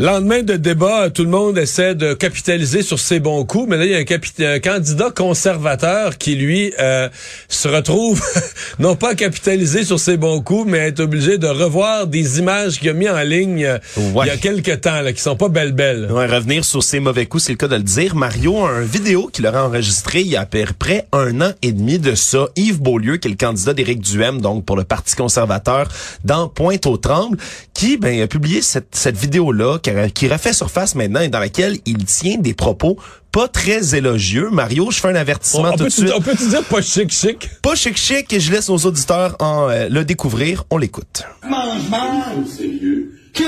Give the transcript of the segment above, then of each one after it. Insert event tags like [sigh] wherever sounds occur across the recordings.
Lendemain de débat, tout le monde essaie de capitaliser sur ses bons coups, mais là, il y a un, candidat conservateur qui, lui, euh, se retrouve [laughs] non pas capitaliser sur ses bons coups, mais être obligé de revoir des images qu'il a mis en ligne euh, il y a quelques temps, là, qui sont pas belles belles. Ouais, revenir sur ses mauvais coups, c'est le cas de le dire. Mario a un vidéo qu'il aurait enregistré il y a à peu près un an et demi de ça. Yves Beaulieu, qui est le candidat d'Éric Duhem, donc pour le Parti conservateur, dans Pointe-aux-Trembles, qui ben, a publié cette, cette vidéo-là, qui refait surface maintenant et dans laquelle il tient des propos pas très élogieux. Mario, je fais un avertissement tout de suite. On peut te dire pas chic chic? Pas chic chic et je laisse nos auditeurs en euh, le découvrir. On l'écoute. Mange, mange! Sérieux? Que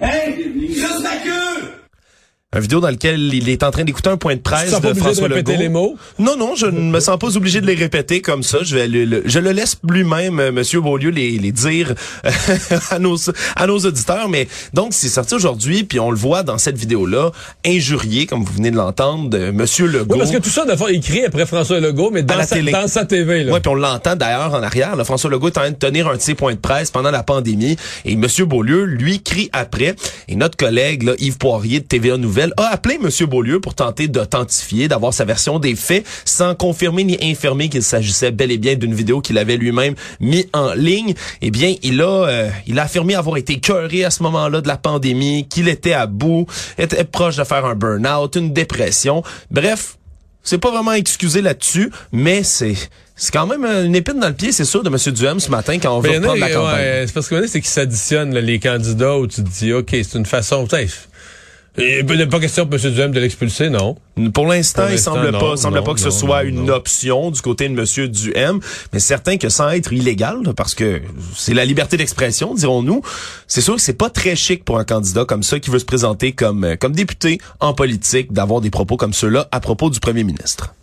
Hein? Juste ma queue! Un vidéo dans lequel il est en train d'écouter un point de presse de François de Legault. les mots? Non, non, je ne me sens pas obligé de les répéter comme ça. Je vais le, je le laisse lui-même, euh, Monsieur Beaulieu, les, les dire euh, [laughs] à nos à nos auditeurs. Mais donc, c'est sorti aujourd'hui, puis on le voit dans cette vidéo-là, injurié, comme vous venez de l'entendre, de Monsieur Legault. Oui, parce que tout ça, d'abord, écrit après François Legault, mais dans, sa, dans sa TV. Là. Oui, puis on l'entend d'ailleurs en arrière. Là, François Legault est en train de tenir un de ses points de presse pendant la pandémie, et Monsieur Beaulieu, lui, crie après. Et notre collègue, là, Yves Poirier de TVA Nouvelle, a appelé Monsieur Beaulieu pour tenter d'authentifier, d'avoir sa version des faits, sans confirmer ni infirmer qu'il s'agissait bel et bien d'une vidéo qu'il avait lui-même mis en ligne. Eh bien, il a, euh, il a affirmé avoir été cœuré à ce moment-là de la pandémie, qu'il était à bout, était proche de faire un burn-out, une dépression. Bref, c'est pas vraiment excusé là-dessus, mais c'est c'est quand même une épine dans le pied, c'est sûr, de M. Duhem ce matin quand on veut reprendre la campagne. Ouais, c'est parce que c'est qu'ils s'additionnent les candidats où tu te dis, OK, c'est une façon... Il n'est pas question pour M. Duhem de l'expulser, non? Pour l'instant, il semble pas, semble pas que ce soit une option du côté de M. Duhem, mais certain que sans être illégal, parce que c'est la liberté d'expression, dirons-nous, c'est sûr que c'est pas très chic pour un candidat comme ça qui veut se présenter comme, comme député en politique d'avoir des propos comme ceux-là à propos du premier ministre.